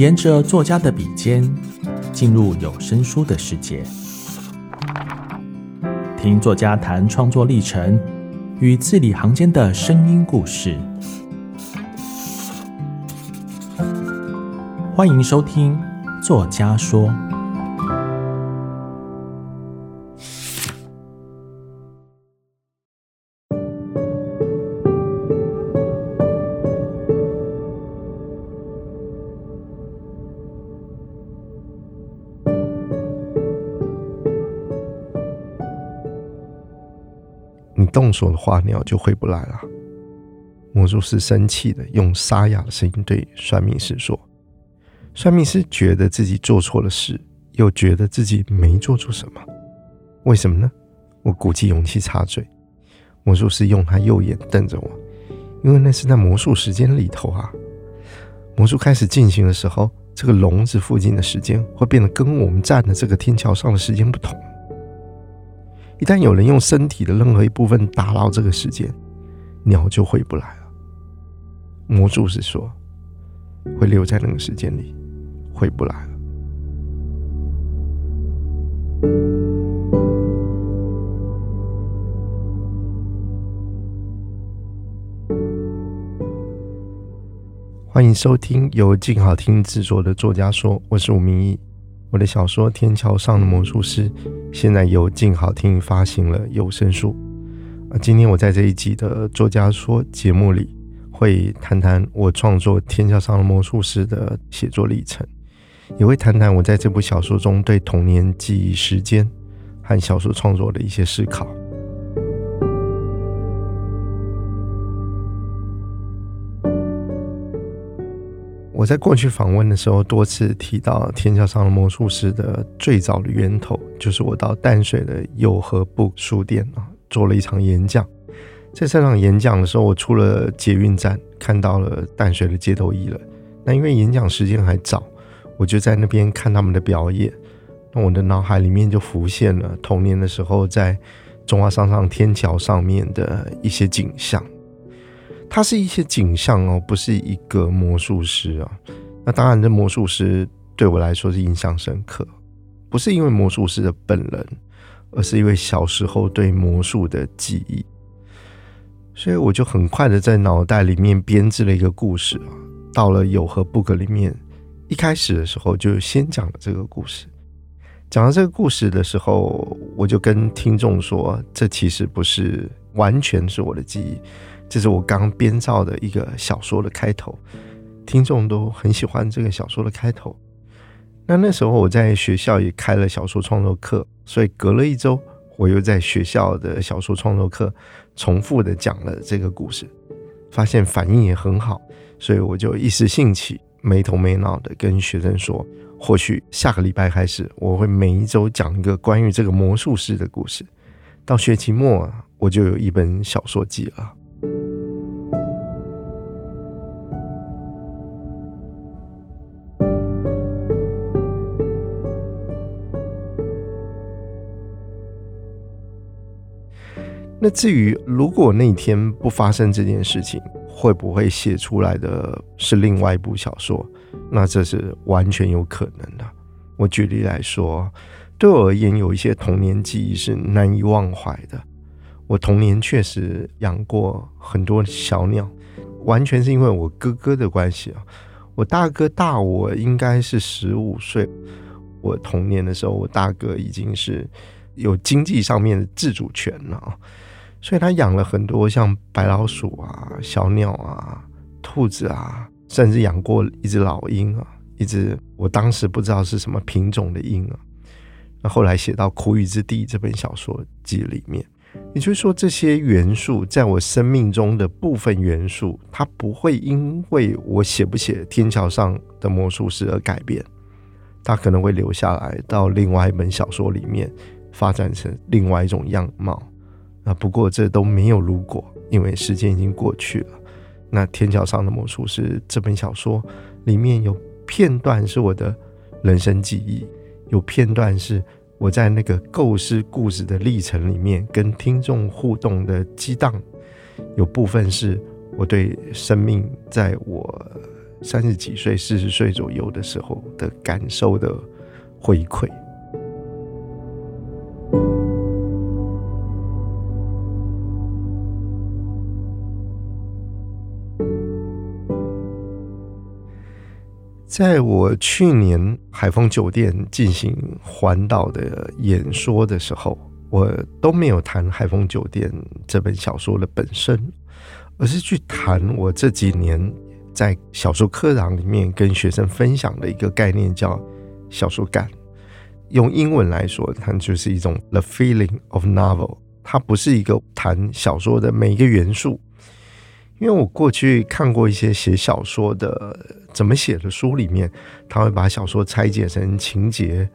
沿着作家的笔尖，进入有声书的世界，听作家谈创作历程与字里行间的声音故事。欢迎收听《作家说》。说的话，鸟就回不来了。魔术师生气的用沙哑的声音对算命师说：“算命师觉得自己做错了事，又觉得自己没做错什么，为什么呢？”我鼓起勇气插嘴。魔术师用他右眼瞪着我，因为那是在魔术时间里头啊。魔术开始进行的时候，这个笼子附近的时间会变得跟我们站的这个天桥上的时间不同。一旦有人用身体的任何一部分打扰这个时间，鸟就回不来了。魔术师说，会留在那个时间里，回不来了。欢迎收听由静好听制作的作家说，我是吴明义。我的小说《天桥上的魔术师》现在由静好听发行了有声书。啊，今天我在这一集的作家说节目里，会谈谈我创作《天桥上的魔术师》的写作历程，也会谈谈我在这部小说中对童年记忆、时间和小说创作的一些思考。我在过去访问的时候，多次提到《天桥上的魔术师》的最早的源头，就是我到淡水的友和布书店啊，做了一场演讲。在这场演讲的时候，我出了捷运站，看到了淡水的街头艺人。那因为演讲时间还早，我就在那边看他们的表演。那我的脑海里面就浮现了童年的时候在中华商场天桥上面的一些景象。它是一些景象哦，不是一个魔术师啊。那当然，这魔术师对我来说是印象深刻，不是因为魔术师的本人，而是因为小时候对魔术的记忆。所以我就很快的在脑袋里面编织了一个故事啊。到了有和 book 里面，一开始的时候就先讲了这个故事。讲到这个故事的时候，我就跟听众说，这其实不是完全是我的记忆。这是我刚编造的一个小说的开头，听众都很喜欢这个小说的开头。那那时候我在学校也开了小说创作课，所以隔了一周，我又在学校的小说创作课重复的讲了这个故事，发现反应也很好，所以我就一时兴起，没头没脑的跟学生说，或许下个礼拜开始，我会每一周讲一个关于这个魔术师的故事，到学期末我就有一本小说集了。那至于如果那天不发生这件事情，会不会写出来的是另外一部小说？那这是完全有可能的。我举例来说，对我而言，有一些童年记忆是难以忘怀的。我童年确实养过很多小鸟，完全是因为我哥哥的关系啊。我大哥大我应该是十五岁，我童年的时候，我大哥已经是有经济上面的自主权了。所以他养了很多像白老鼠啊、小鸟啊、兔子啊，甚至养过一只老鹰啊，一只我当时不知道是什么品种的鹰啊。那后来写到《苦雨之地》这本小说集里面，也就是说，这些元素在我生命中的部分元素，它不会因为我写不写《天桥上的魔术师》而改变，它可能会留下来到另外一本小说里面，发展成另外一种样貌。啊，不过这都没有如果，因为时间已经过去了。那《天桥上的魔术师》这本小说里面有片段是我的人生记忆，有片段是我在那个构思故事的历程里面跟听众互动的激荡，有部分是我对生命在我三十几岁、四十岁左右的时候的感受的回馈。在我去年海丰酒店进行环岛的演说的时候，我都没有谈海丰酒店这本小说的本身，而是去谈我这几年在小说课堂里面跟学生分享的一个概念，叫小说感。用英文来说，它就是一种 the feeling of novel。它不是一个谈小说的每一个元素。因为我过去看过一些写小说的怎么写的书，里面他会把小说拆解成情节、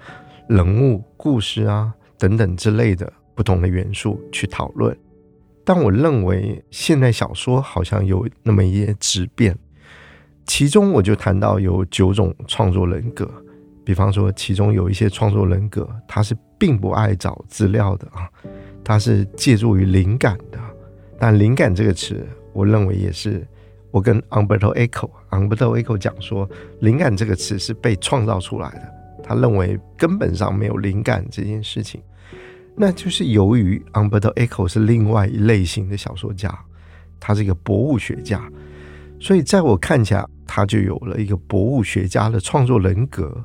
人物、故事啊等等之类的不同的元素去讨论。但我认为现代小说好像有那么一些质变，其中我就谈到有九种创作人格，比方说其中有一些创作人格他是并不爱找资料的啊，他是借助于灵感的，但灵感这个词。我认为也是，我跟 Umberto Eco，Umberto Eco 讲说，灵感这个词是被创造出来的。他认为根本上没有灵感这件事情，那就是由于 Umberto Eco 是另外一类型的小说家，他是一个博物学家，所以在我看起来，他就有了一个博物学家的创作人格。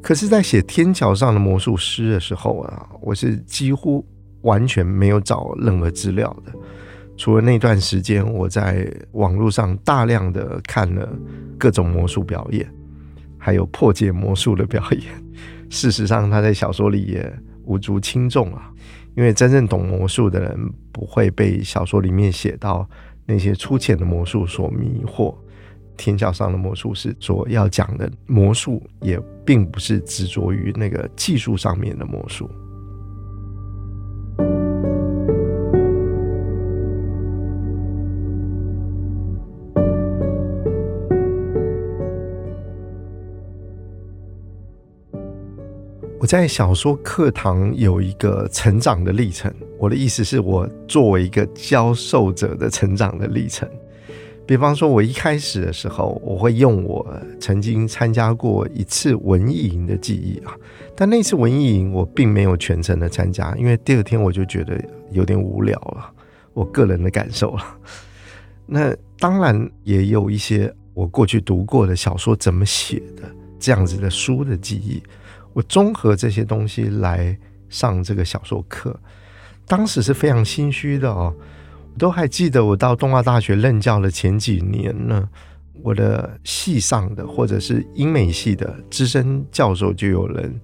可是，在写《天桥上的魔术师》的时候啊，我是几乎完全没有找任何资料的。除了那段时间，我在网络上大量的看了各种魔术表演，还有破解魔术的表演。事实上，他在小说里也无足轻重啊，因为真正懂魔术的人不会被小说里面写到那些粗浅的魔术所迷惑。天桥上的魔术师所要讲的魔术，也并不是执着于那个技术上面的魔术。在小说课堂有一个成长的历程。我的意思是我作为一个教授者的成长的历程。比方说，我一开始的时候，我会用我曾经参加过一次文艺营的记忆啊，但那次文艺营我并没有全程的参加，因为第二天我就觉得有点无聊了。我个人的感受了。那当然也有一些我过去读过的小说怎么写的这样子的书的记忆。我综合这些东西来上这个小说课，当时是非常心虚的哦。我都还记得，我到东华大学任教的前几年呢，我的系上的或者是英美系的资深教授就有人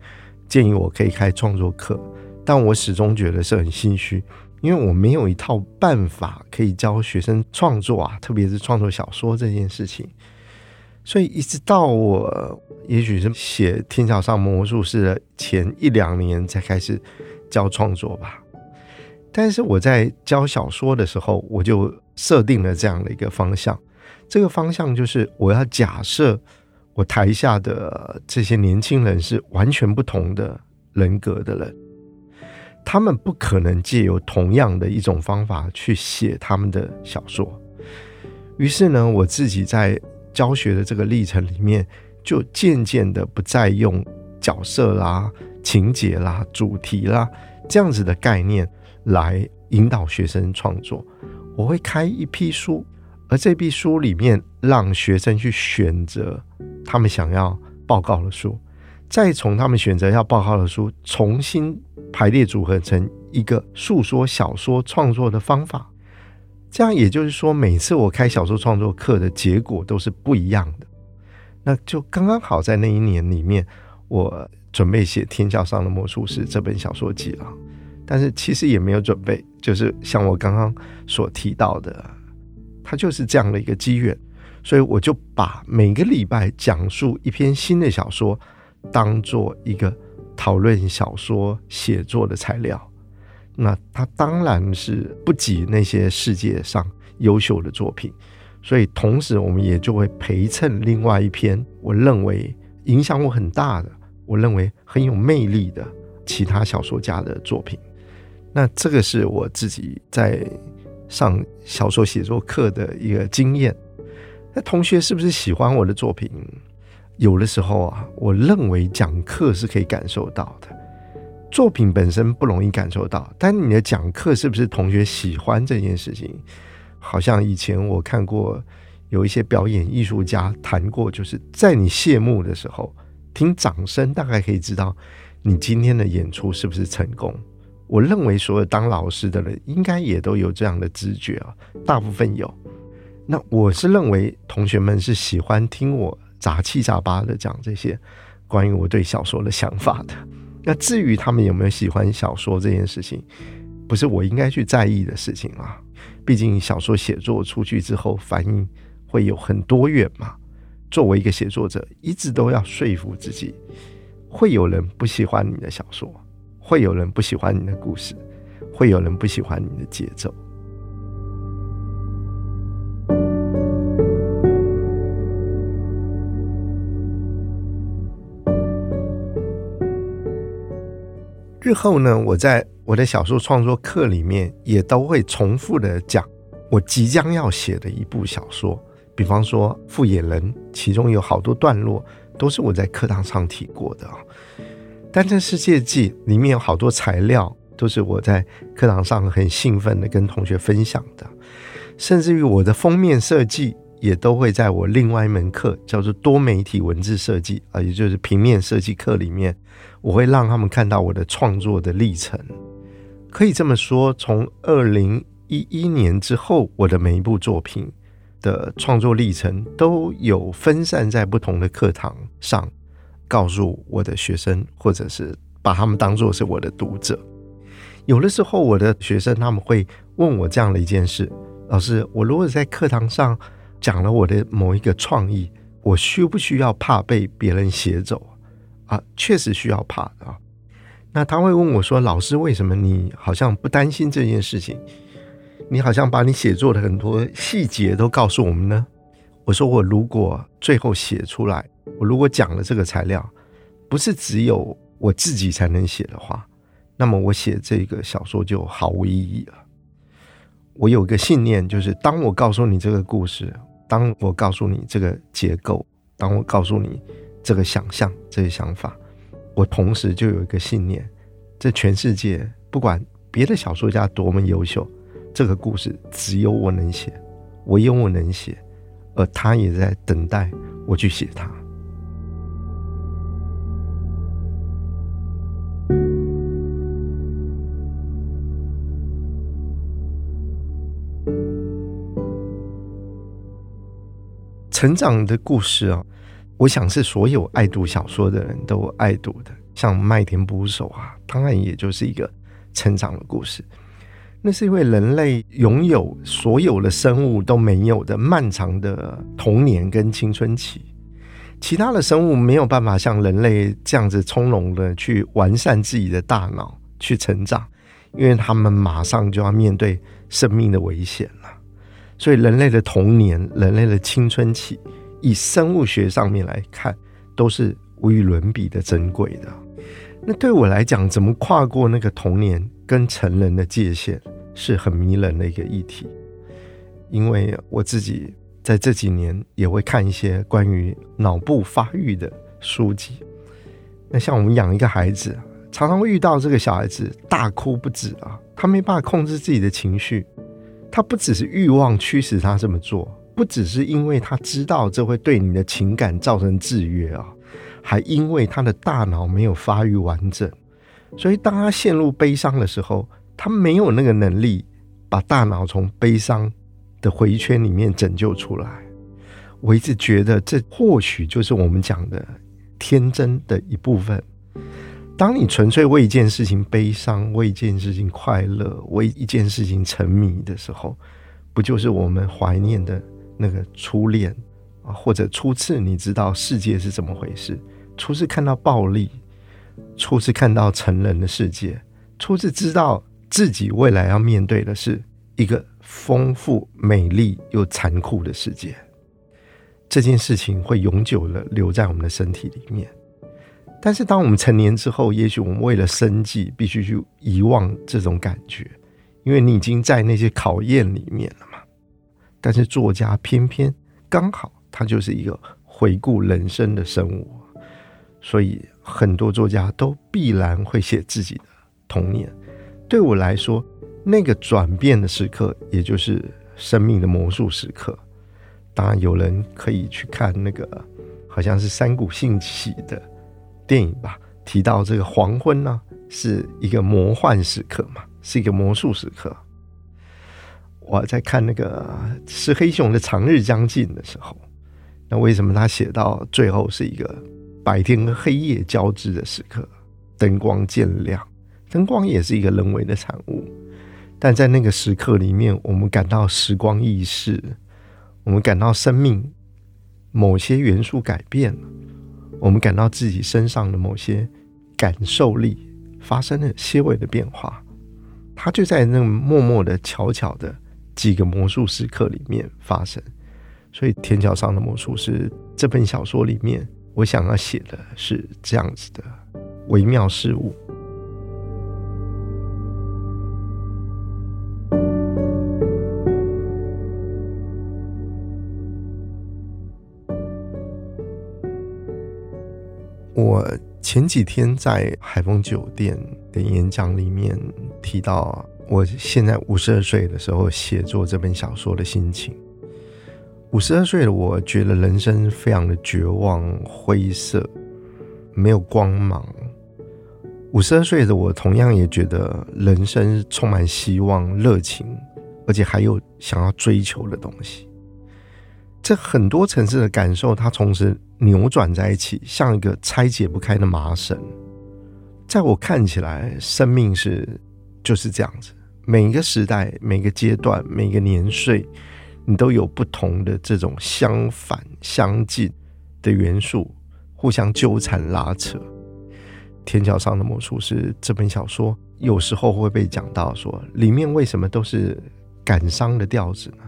建议我可以开创作课，但我始终觉得是很心虚，因为我没有一套办法可以教学生创作啊，特别是创作小说这件事情。所以一直到我，也许是写《天桥上魔术师》的前一两年才开始教创作吧。但是我在教小说的时候，我就设定了这样的一个方向。这个方向就是我要假设我台下的这些年轻人是完全不同的人格的人，他们不可能借由同样的一种方法去写他们的小说。于是呢，我自己在教学的这个历程里面，就渐渐的不再用角色啦、情节啦、主题啦这样子的概念来引导学生创作。我会开一批书，而这批书里面让学生去选择他们想要报告的书，再从他们选择要报告的书重新排列组合成一个诉说小说创作的方法。这样也就是说，每次我开小说创作课的结果都是不一样的。那就刚刚好在那一年里面，我准备写《天桥上的魔术师》这本小说集了。但是其实也没有准备，就是像我刚刚所提到的，它就是这样的一个机缘。所以我就把每个礼拜讲述一篇新的小说，当做一个讨论小说写作的材料。那他当然是不及那些世界上优秀的作品，所以同时我们也就会陪衬另外一篇我认为影响我很大的，我认为很有魅力的其他小说家的作品。那这个是我自己在上小说写作课的一个经验。那同学是不是喜欢我的作品？有的时候啊，我认为讲课是可以感受到的，作品本身不容易感受到，但你的讲课是不是同学喜欢这件事情？好像以前我看过有一些表演艺术家谈过，就是在你谢幕的时候，听掌声，大概可以知道你今天的演出是不是成功。我认为所有当老师的人应该也都有这样的直觉啊，大部分有。那我是认为同学们是喜欢听我。杂七杂八的讲这些关于我对小说的想法的。那至于他们有没有喜欢小说这件事情，不是我应该去在意的事情啊。毕竟小说写作出去之后，反应会有很多远嘛。作为一个写作者，一直都要说服自己，会有人不喜欢你的小说，会有人不喜欢你的故事，会有人不喜欢你的节奏。日后呢，我在我的小说创作课里面也都会重复的讲我即将要写的一部小说，比方说《富野人》，其中有好多段落都是我在课堂上提过的啊。《单车世界记》里面有好多材料都是我在课堂上很兴奋的跟同学分享的，甚至于我的封面设计也都会在我另外一门课叫做多媒体文字设计啊，也就是平面设计课里面。我会让他们看到我的创作的历程，可以这么说，从二零一一年之后，我的每一部作品的创作历程都有分散在不同的课堂上，告诉我的学生，或者是把他们当作是我的读者。有的时候，我的学生他们会问我这样的一件事：老师，我如果在课堂上讲了我的某一个创意，我需不需要怕被别人写走？啊，确实需要怕啊。那他会问我说：“老师，为什么你好像不担心这件事情？你好像把你写作的很多细节都告诉我们呢？”我说：“我如果最后写出来，我如果讲了这个材料，不是只有我自己才能写的话，那么我写这个小说就毫无意义了。我有一个信念，就是当我告诉你这个故事，当我告诉你这个结构，当我告诉你。”这个想象，这些想法，我同时就有一个信念：这全世界不管别的小说家多么优秀，这个故事只有我能写，唯有我能写，而他也在等待我去写它。成长的故事啊。我想是所有爱读小说的人都爱读的，像《麦田捕手》啊，当然也就是一个成长的故事。那是因为人类拥有所有的生物都没有的漫长的童年跟青春期，其他的生物没有办法像人类这样子从容的去完善自己的大脑去成长，因为他们马上就要面对生命的危险了。所以人类的童年，人类的青春期。以生物学上面来看，都是无与伦比的珍贵的。那对我来讲，怎么跨过那个童年跟成人的界限，是很迷人的一个议题。因为我自己在这几年也会看一些关于脑部发育的书籍。那像我们养一个孩子，常常会遇到这个小孩子大哭不止啊，他没办法控制自己的情绪，他不只是欲望驱使他这么做。不只是因为他知道这会对你的情感造成制约啊，还因为他的大脑没有发育完整，所以当他陷入悲伤的时候，他没有那个能力把大脑从悲伤的回圈里面拯救出来。我一直觉得这或许就是我们讲的天真的一部分。当你纯粹为一件事情悲伤，为一件事情快乐，为一件事情沉迷的时候，不就是我们怀念的？那个初恋啊，或者初次你知道世界是怎么回事，初次看到暴力，初次看到成人的世界，初次知道自己未来要面对的是一个丰富、美丽又残酷的世界。这件事情会永久的留在我们的身体里面。但是当我们成年之后，也许我们为了生计，必须去遗忘这种感觉，因为你已经在那些考验里面了嘛。但是作家偏偏刚好他就是一个回顾人生的生物，所以很多作家都必然会写自己的童年。对我来说，那个转变的时刻，也就是生命的魔术时刻。当然，有人可以去看那个，好像是山谷兴起的电影吧，提到这个黄昏呢，是一个魔幻时刻嘛，是一个魔术时刻。我在看那个石黑熊的《长日将近》的时候，那为什么他写到最后是一个白天和黑夜交织的时刻，灯光渐亮？灯光也是一个人为的产物，但在那个时刻里面，我们感到时光易逝，我们感到生命某些元素改变了，我们感到自己身上的某些感受力发生了些微的变化。它就在那默默的、悄悄的几个魔术时刻里面发生。所以，《天桥上的魔术师》这本小说里面，我想要写的是这样子的微妙事物。前几天在海丰酒店的演讲里面提到，我现在五十二岁的时候写作这本小说的心情。五十二岁的我觉得人生非常的绝望、灰色，没有光芒。五十二岁的我同样也觉得人生充满希望、热情，而且还有想要追求的东西。这很多层次的感受，它同时扭转在一起，像一个拆解不开的麻绳。在我看起来，生命是就是这样子。每一个时代、每个阶段、每个年岁，你都有不同的这种相反、相近的元素，互相纠缠拉扯。《天桥上的魔术师》这本小说，有时候会被讲到说，里面为什么都是感伤的调子呢？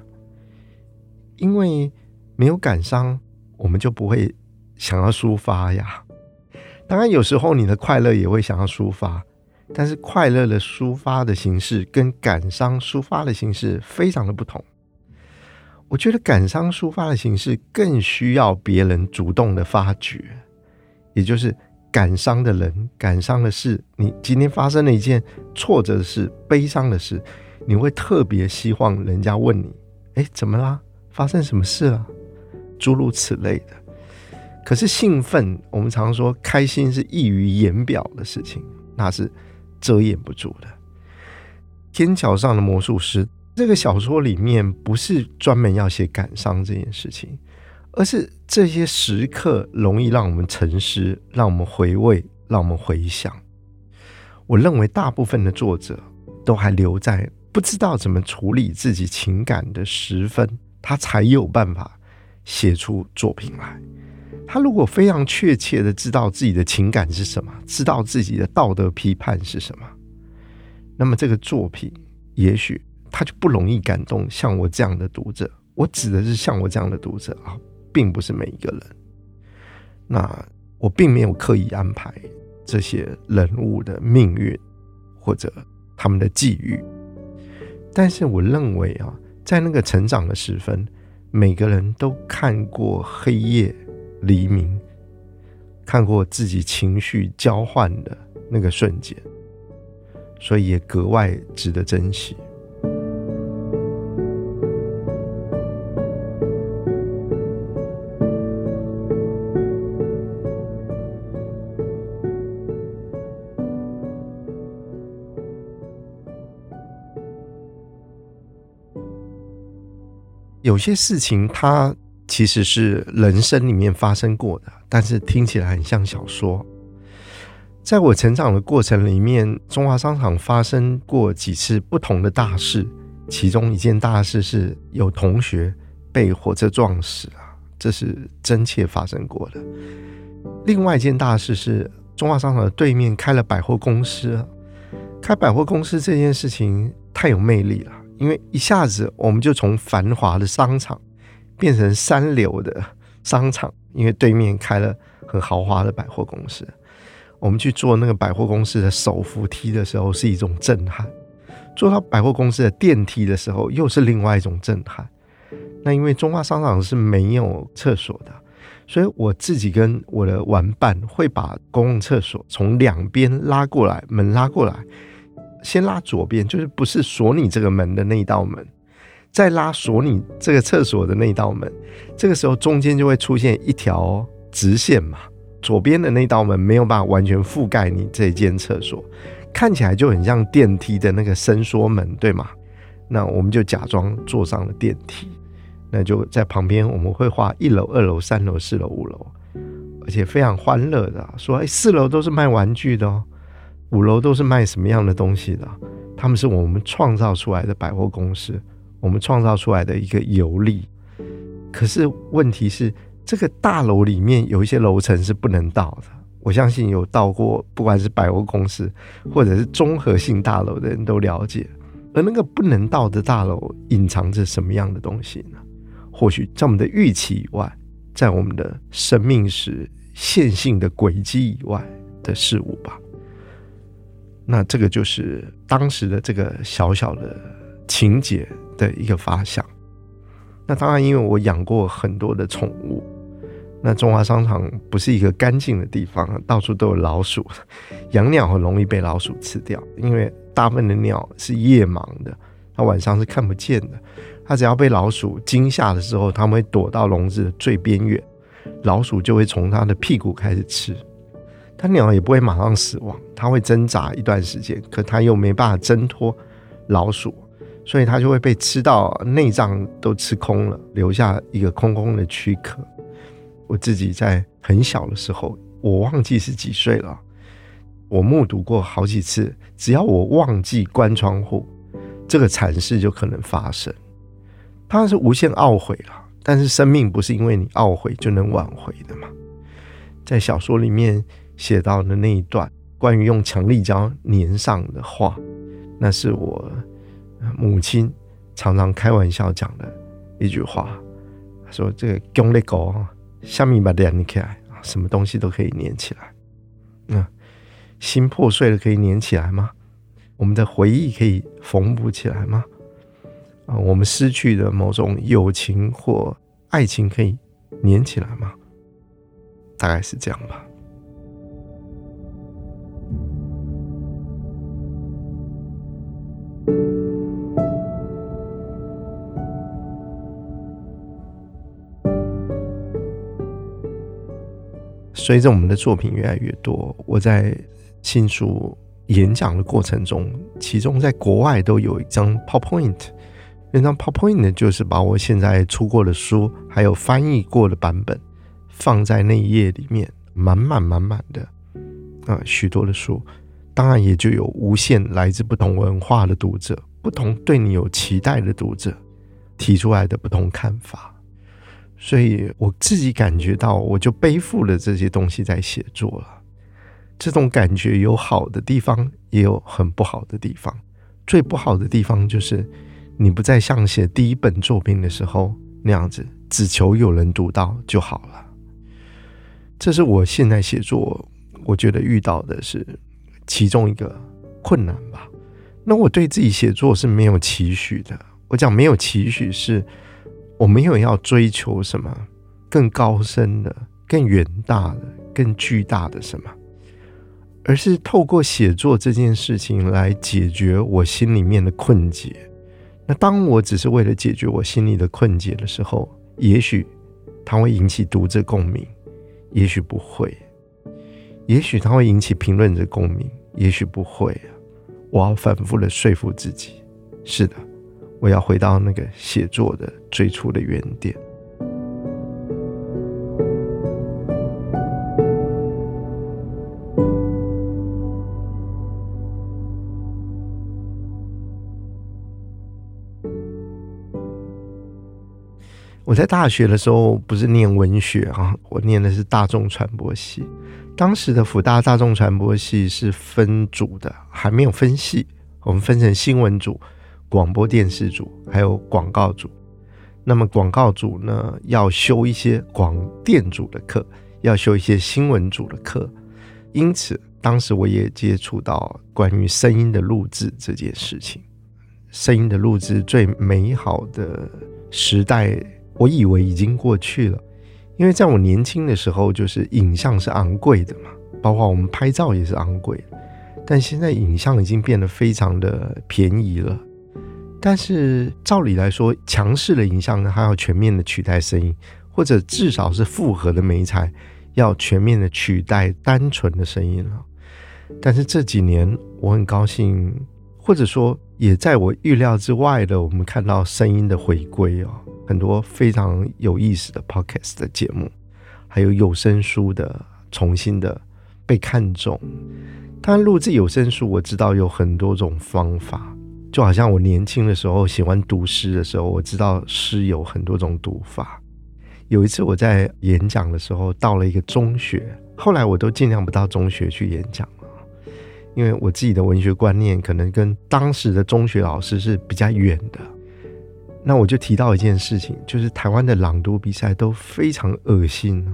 因为没有感伤，我们就不会想要抒发呀。当然，有时候你的快乐也会想要抒发，但是快乐的抒发的形式跟感伤抒发的形式非常的不同。我觉得感伤抒发的形式更需要别人主动的发掘，也就是感伤的人、感伤的事。你今天发生了一件挫折的事、悲伤的事，你会特别希望人家问你：“哎，怎么啦？发生什么事了？”诸如此类的，可是兴奋，我们常说开心是溢于言表的事情，那是遮掩不住的。天桥上的魔术师这个小说里面，不是专门要写感伤这件事情，而是这些时刻容易让我们沉思，让我们回味，让我们回想。我认为大部分的作者都还留在不知道怎么处理自己情感的时分，他才有办法。写出作品来，他如果非常确切的知道自己的情感是什么，知道自己的道德批判是什么，那么这个作品也许他就不容易感动像我这样的读者。我指的是像我这样的读者啊，并不是每一个人。那我并没有刻意安排这些人物的命运或者他们的际遇，但是我认为啊，在那个成长的时分。每个人都看过黑夜、黎明，看过自己情绪交换的那个瞬间，所以也格外值得珍惜。有些事情，它其实是人生里面发生过的，但是听起来很像小说。在我成长的过程里面，中华商场发生过几次不同的大事，其中一件大事是有同学被火车撞死啊，这是真切发生过的。另外一件大事是中华商场的对面开了百货公司，开百货公司这件事情太有魅力了。因为一下子我们就从繁华的商场变成三流的商场，因为对面开了很豪华的百货公司。我们去坐那个百货公司的手扶梯的时候是一种震撼，坐到百货公司的电梯的时候又是另外一种震撼。那因为中华商场是没有厕所的，所以我自己跟我的玩伴会把公共厕所从两边拉过来，门拉过来，先拉左边，就是不是锁你这个门的那一道门，再拉锁你这个厕所的那一道门。这个时候中间就会出现一条直线嘛，左边的那道门没有办法完全覆盖你这间厕所，看起来就很像电梯的那个伸缩门，对吗？那我们就假装坐上了电梯。那就在旁边，我们会画一楼、二楼、三楼、四楼、五楼，而且非常欢乐的说：“哎，四楼都是卖玩具的哦，五楼都是卖什么样的东西的？他们是我们创造出来的百货公司，我们创造出来的一个游历。可是问题是，这个大楼里面有一些楼层是不能到的。我相信有到过，不管是百货公司或者是综合性大楼的人都了解。而那个不能到的大楼，隐藏着什么样的东西呢？”或许在我们的预期以外，在我们的生命史线性的轨迹以外的事物吧。那这个就是当时的这个小小的情节的一个发想。那当然，因为我养过很多的宠物，那中华商场不是一个干净的地方，到处都有老鼠。养鸟很容易被老鼠吃掉，因为大部分的鸟是夜盲的，它晚上是看不见的。它只要被老鼠惊吓的时候，它们会躲到笼子的最边缘，老鼠就会从它的屁股开始吃。它鸟也不会马上死亡，它会挣扎一段时间，可它又没办法挣脱老鼠，所以它就会被吃到内脏都吃空了，留下一个空空的躯壳。我自己在很小的时候，我忘记是几岁了，我目睹过好几次，只要我忘记关窗户，这个惨事就可能发生。当然是无限懊悔了，但是生命不是因为你懊悔就能挽回的嘛。在小说里面写到的那一段关于用强力胶粘上的话，那是我母亲常常开玩笑讲的一句话，说：“这个强力胶，下面把粘起来，什么东西都可以粘起来。那心破碎了可以粘起来吗？我们的回忆可以缝补起来吗？”啊，我们失去的某种友情或爱情可以粘起来吗？大概是这样吧。随着我们的作品越来越多，我在新书演讲的过程中，其中在国外都有一张 PowerPoint。那张 PowerPoint 呢，就是把我现在出过的书，还有翻译过的版本，放在那一页里面，满满满满的啊，许多的书，当然也就有无限来自不同文化的读者，不同对你有期待的读者提出来的不同看法，所以我自己感觉到，我就背负了这些东西在写作了。这种感觉有好的地方，也有很不好的地方。最不好的地方就是。你不再像写第一本作品的时候那样子，只求有人读到就好了。这是我现在写作，我觉得遇到的是其中一个困难吧。那我对自己写作是没有期许的。我讲没有期许，是我没有要追求什么？更高深的、更远大的、更巨大的什么，而是透过写作这件事情来解决我心里面的困结。那当我只是为了解决我心里的困结的时候，也许它会引起读者共鸣，也许不会；也许它会引起评论者共鸣，也许不会。啊。我要反复的说服自己，是的，我要回到那个写作的最初的原点。我在大学的时候不是念文学啊，我念的是大众传播系。当时的辅大大众传播系是分组的，还没有分系，我们分成新闻组、广播电视组，还有广告组。那么广告组呢，要修一些广电组的课，要修一些新闻组的课。因此，当时我也接触到关于声音的录制这件事情。声音的录制最美好的。时代，我以为已经过去了，因为在我年轻的时候，就是影像是昂贵的嘛，包括我们拍照也是昂贵。但现在影像已经变得非常的便宜了。但是照理来说，强势的影像呢，还要全面的取代声音，或者至少是复合的媒材，要全面的取代单纯的声音了。但是这几年，我很高兴，或者说也在我预料之外的，我们看到声音的回归哦，很多非常有意思的 podcast 的节目，还有有声书的重新的被看重。当然，录制有声书，我知道有很多种方法，就好像我年轻的时候喜欢读诗的时候，我知道诗有很多种读法。有一次我在演讲的时候，到了一个中学，后来我都尽量不到中学去演讲了。因为我自己的文学观念可能跟当时的中学老师是比较远的，那我就提到一件事情，就是台湾的朗读比赛都非常恶心，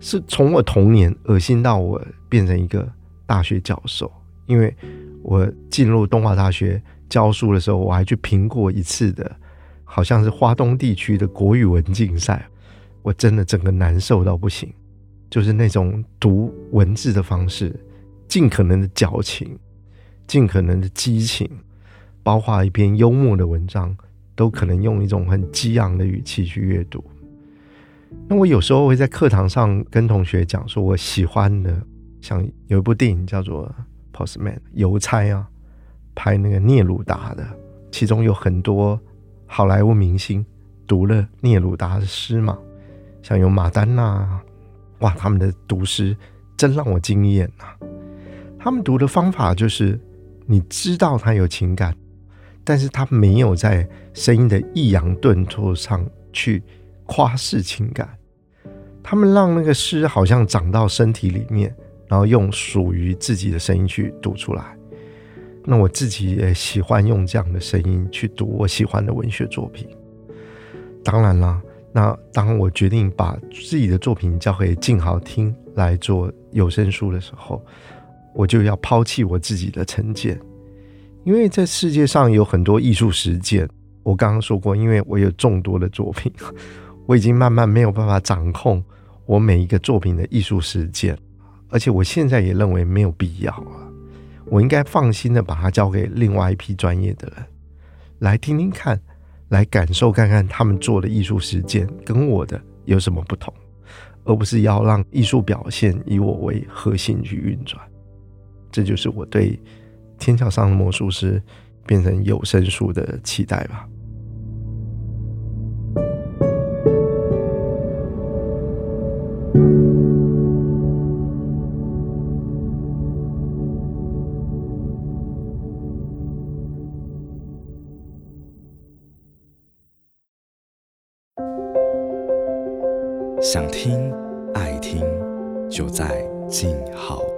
是从我童年恶心到我变成一个大学教授。因为我进入东华大学教书的时候，我还去评过一次的，好像是花东地区的国语文竞赛，我真的整个难受到不行，就是那种读文字的方式。尽可能的矫情，尽可能的激情，包括一篇幽默的文章，都可能用一种很激昂的语气去阅读。那我有时候会在课堂上跟同学讲说，我喜欢的，像有一部电影叫做《Postman》邮差啊，拍那个聂鲁达的，其中有很多好莱坞明星读了聂鲁达的诗嘛，像有马丹娜，哇，他们的读诗真让我惊艳啊！他们读的方法就是，你知道他有情感，但是他没有在声音的抑扬顿挫上去夸饰情感。他们让那个诗好像长到身体里面，然后用属于自己的声音去读出来。那我自己也喜欢用这样的声音去读我喜欢的文学作品。当然了，那当我决定把自己的作品交给静好听来做有声书的时候，我就要抛弃我自己的成见，因为在世界上有很多艺术实践。我刚刚说过，因为我有众多的作品，我已经慢慢没有办法掌控我每一个作品的艺术实践，而且我现在也认为没有必要。我应该放心的把它交给另外一批专业的人来听听看，来感受看看他们做的艺术实践跟我的有什么不同，而不是要让艺术表现以我为核心去运转。这就是我对《天桥上的魔术师》变成有声书的期待吧。想听爱听，就在静好。